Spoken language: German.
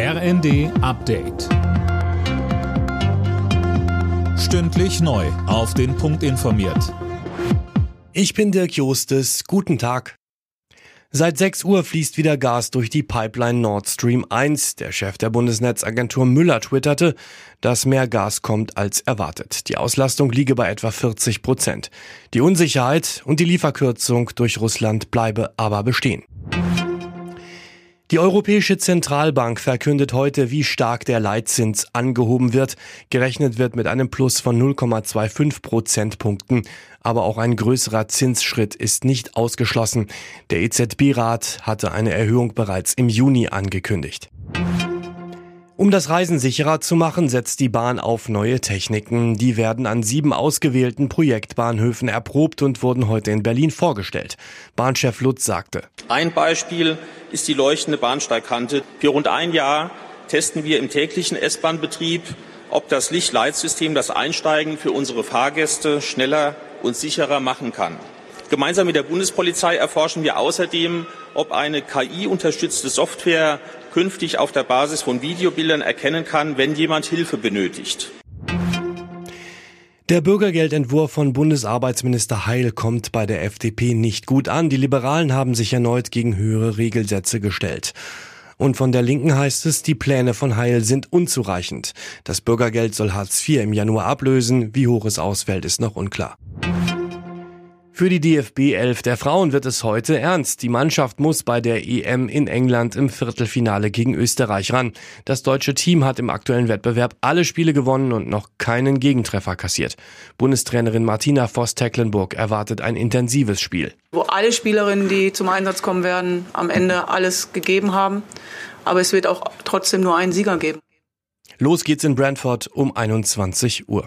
RND Update. Stündlich neu. Auf den Punkt informiert. Ich bin Dirk Jostes. Guten Tag. Seit 6 Uhr fließt wieder Gas durch die Pipeline Nord Stream 1. Der Chef der Bundesnetzagentur Müller twitterte, dass mehr Gas kommt als erwartet. Die Auslastung liege bei etwa 40 Prozent. Die Unsicherheit und die Lieferkürzung durch Russland bleibe aber bestehen. Die Europäische Zentralbank verkündet heute, wie stark der Leitzins angehoben wird. Gerechnet wird mit einem Plus von 0,25 Prozentpunkten. Aber auch ein größerer Zinsschritt ist nicht ausgeschlossen. Der EZB-Rat hatte eine Erhöhung bereits im Juni angekündigt. Um das Reisen sicherer zu machen, setzt die Bahn auf neue Techniken. Die werden an sieben ausgewählten Projektbahnhöfen erprobt und wurden heute in Berlin vorgestellt. Bahnchef Lutz sagte. Ein Beispiel ist die leuchtende Bahnsteigkante. Für rund ein Jahr testen wir im täglichen S-Bahn-Betrieb, ob das Lichtleitsystem das Einsteigen für unsere Fahrgäste schneller und sicherer machen kann. Gemeinsam mit der Bundespolizei erforschen wir außerdem, ob eine KI-unterstützte Software künftig auf der Basis von Videobildern erkennen kann, wenn jemand Hilfe benötigt. Der Bürgergeldentwurf von Bundesarbeitsminister Heil kommt bei der FDP nicht gut an. Die Liberalen haben sich erneut gegen höhere Regelsätze gestellt. Und von der Linken heißt es, die Pläne von Heil sind unzureichend. Das Bürgergeld soll Hartz IV im Januar ablösen. Wie hoch es ausfällt, ist noch unklar. Für die DFB 11 der Frauen wird es heute ernst. Die Mannschaft muss bei der EM in England im Viertelfinale gegen Österreich ran. Das deutsche Team hat im aktuellen Wettbewerb alle Spiele gewonnen und noch keinen Gegentreffer kassiert. Bundestrainerin Martina Voss-Tecklenburg erwartet ein intensives Spiel. Wo alle Spielerinnen, die zum Einsatz kommen werden, am Ende alles gegeben haben. Aber es wird auch trotzdem nur einen Sieger geben. Los geht's in Brentford um 21 Uhr.